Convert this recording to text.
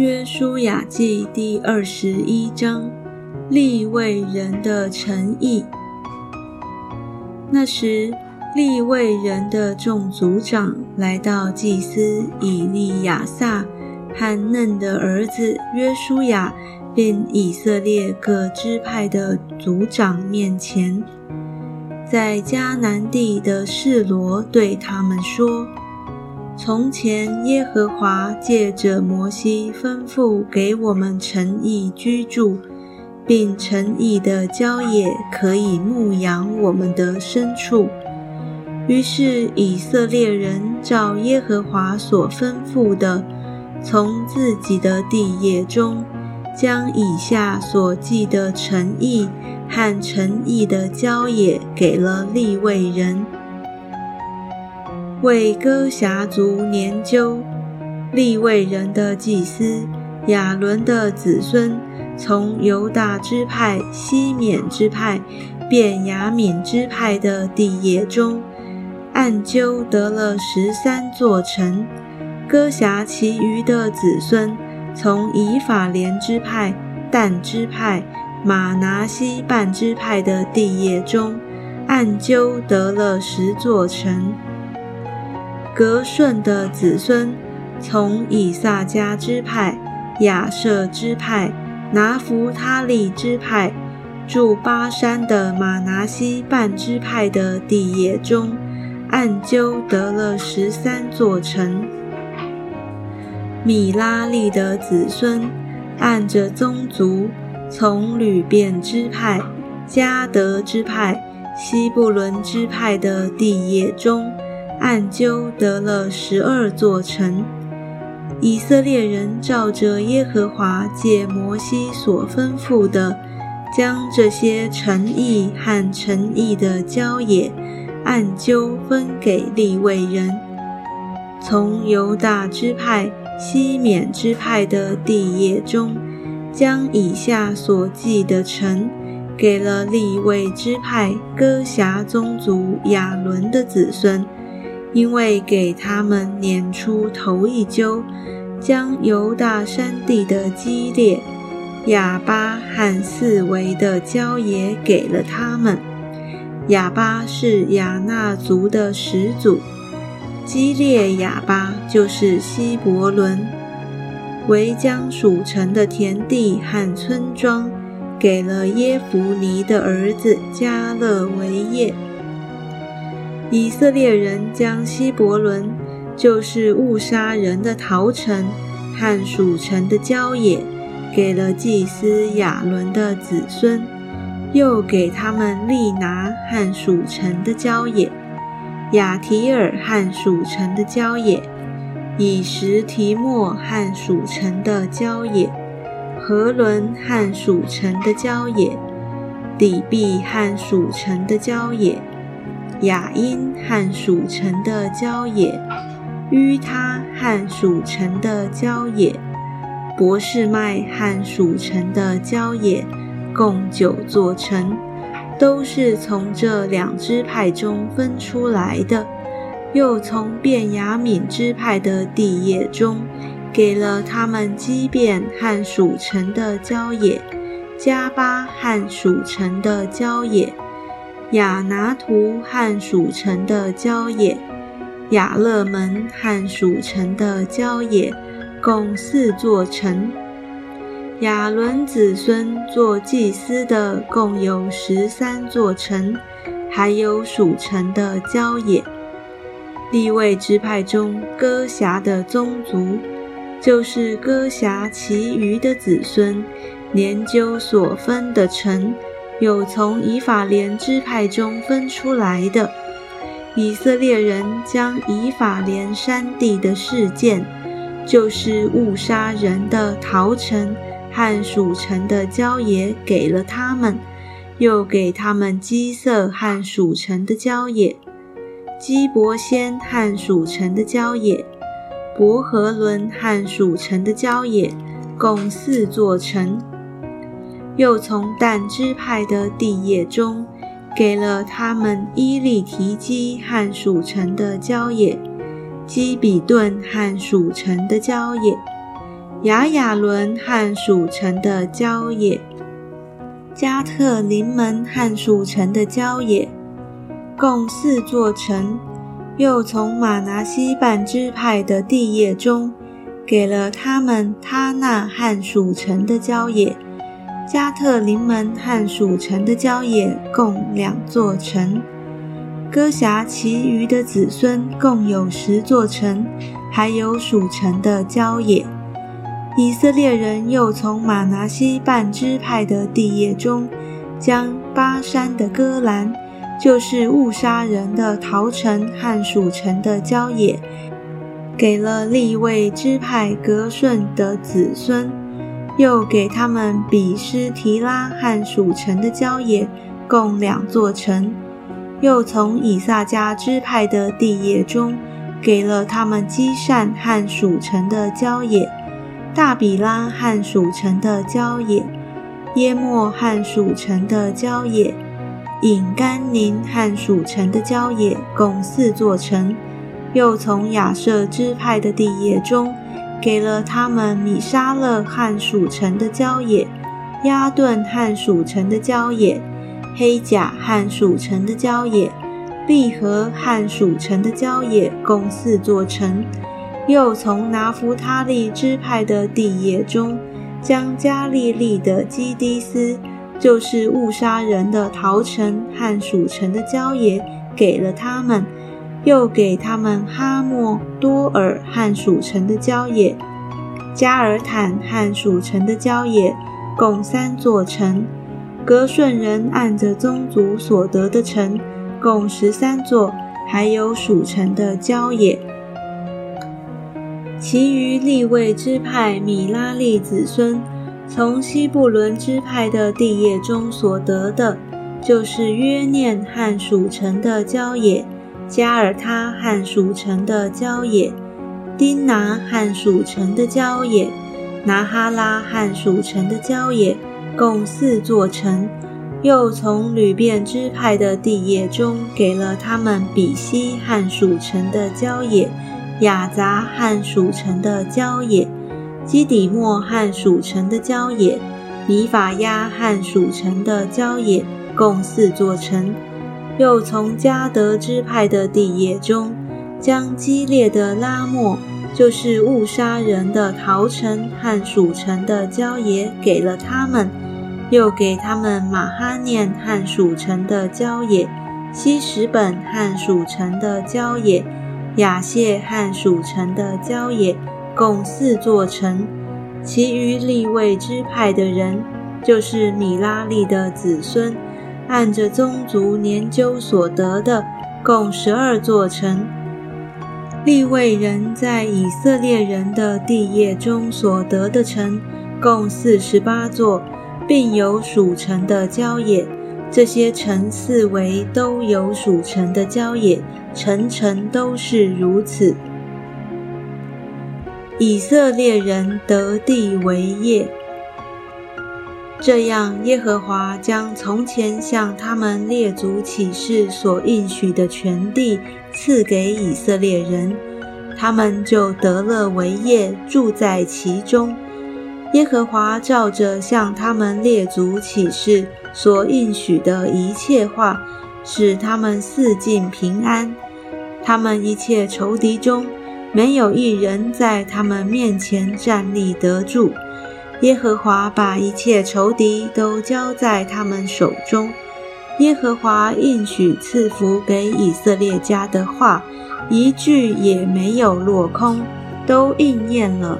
约书亚记第二十一章，立位人的诚意。那时，立位人的众族长来到祭司以利亚撒和嫩的儿子约书亚，并以色列各支派的族长面前，在迦南地的示罗对他们说。从前，耶和华借着摩西吩咐给我们诚意居住，并诚意的郊野可以牧养我们的牲畜。于是，以色列人照耶和华所吩咐的，从自己的地业中，将以下所记的诚意和诚意的郊野给了利未人。为歌辖族年究立位人的祭司亚伦的子孙，从犹大支派、西缅支派、便雅敏支派的地业中，按究得了十三座城。歌辖其余的子孙，从以法莲支派、但支派、马拿西半支派的地业中，按究得了十座城。格顺的子孙，从以撒迦支派、亚舍支派、拿弗他利支派，住巴山的马拿西半支派的地业中，按究得了十三座城。米拉利的子孙，按着宗族，从吕便支派、迦德支派、西布伦支派的地业中。暗究得了十二座城。以色列人照着耶和华借摩西所吩咐的，将这些城邑和城邑的郊野按究分给利未人。从犹大支派、西缅支派的地业中，将以下所记的城给了利未支派哥辖宗族亚伦的子孙。因为给他们撵出头一揪，将犹大山地的基列、亚巴和四围的郊野给了他们。亚巴是亚纳族的始祖，基列亚巴就是希伯伦，为将属城的田地和村庄给了耶弗尼的儿子加勒为业。以色列人将希伯伦，就是误杀人的陶城和属城的郊野，给了祭司亚伦的子孙，又给他们利拿和属城的郊野，雅提尔和属城的郊野，以实提莫和属城的郊野，何伦和属城的郊野，底壁和属城的郊野。雅音和属城的郊野，于他和属城的郊野，博士麦和属城的郊野，共九座城，都是从这两支派中分出来的。又从便雅敏支派的地业中，给了他们基变和属城的郊野，加巴和属城的郊野。亚拿图和属城的郊野，亚勒门和属城的郊野，共四座城。亚伦子孙做祭司的共有十三座城，还有属城的郊野。立位支派中歌辖的宗族，就是歌辖其余的子孙，年究所分的城。有从以法莲支派中分出来的以色列人，将以法莲山地的事件，就是误杀人的逃城和属城的郊野，给了他们，又给他们基色和属城的郊野，基伯仙和属城的郊野，伯和伦和属城的郊野，共四座城。又从但支派的地业中，给了他们伊利提基和属城的郊野，基比顿和属城的郊野，雅雅伦和属城的郊野，加特林门和属城的郊野，共四座城。又从马拿西半支派的地业中，给了他们他那和属城的郊野，加特临门和属城的郊野共两座城。哥辖其余的子孙共有十座城，还有属城的郊野。以色列人又从马拿西半支派的地业中，将巴山的戈兰。就是误杀人的陶城和属城的郊野，给了立位支派格顺的子孙，又给他们比施提拉和属城的郊野，共两座城。又从以撒家支派的地业中，给了他们基善和属城的郊野，大比拉和属城的郊野，耶莫和属城的郊野。引甘宁和属城的郊野共四座城，又从亚瑟支派的地业中，给了他们米沙勒和属城的郊野，亚顿和属城的郊野，黑甲和属城的郊野，利和和属城的郊野共四座城，又从拿弗他利支派的地业中，将加利利的基迪斯。就是误杀人的陶城和属城的郊野给了他们，又给他们哈莫多尔和属城的郊野，加尔坦和属城的郊野，共三座城。格顺人按着宗族所得的城，共十三座，还有属城的郊野。其余立位支派米拉利子孙。从西布伦支派的地业中所得的，就是约念和属城的郊野，加尔他和属城的郊野，丁拿和属城的郊野，拿哈拉和属城的郊野，共四座城。又从吕遍支派的地业中给了他们比西和属城的郊野，雅杂和属城的郊野。基底莫和属城的郊野，米法亚和属城的郊野，共四座城。又从加德支派的地业中，将激烈的拉莫，就是误杀人的陶城和蜀城的郊野，给了他们。又给他们马哈念和蜀城的郊野，西什本和蜀城的郊野，雅谢和蜀城的郊野。共四座城，其余立位支派的人，就是米拉利的子孙，按着宗族年究所得的，共十二座城。立位人在以色列人的地业中所得的城，共四十八座，并有属城的郊野。这些城四围都有属城的郊野，城城都是如此。以色列人得地为业，这样耶和华将从前向他们列祖起誓所应许的全地赐给以色列人，他们就得了为业，住在其中。耶和华照着向他们列祖起誓所应许的一切话，使他们四境平安，他们一切仇敌中。没有一人在他们面前站立得住。耶和华把一切仇敌都交在他们手中。耶和华应许赐福给以色列家的话，一句也没有落空，都应验了。